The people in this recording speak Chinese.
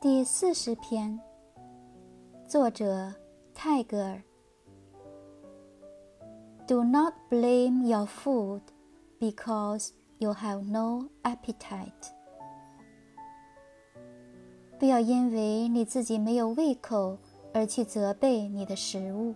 第四十篇作者泰戈尔 do not blame your food because you have no appetite 不要因为你自己没有胃口而去责备你的食物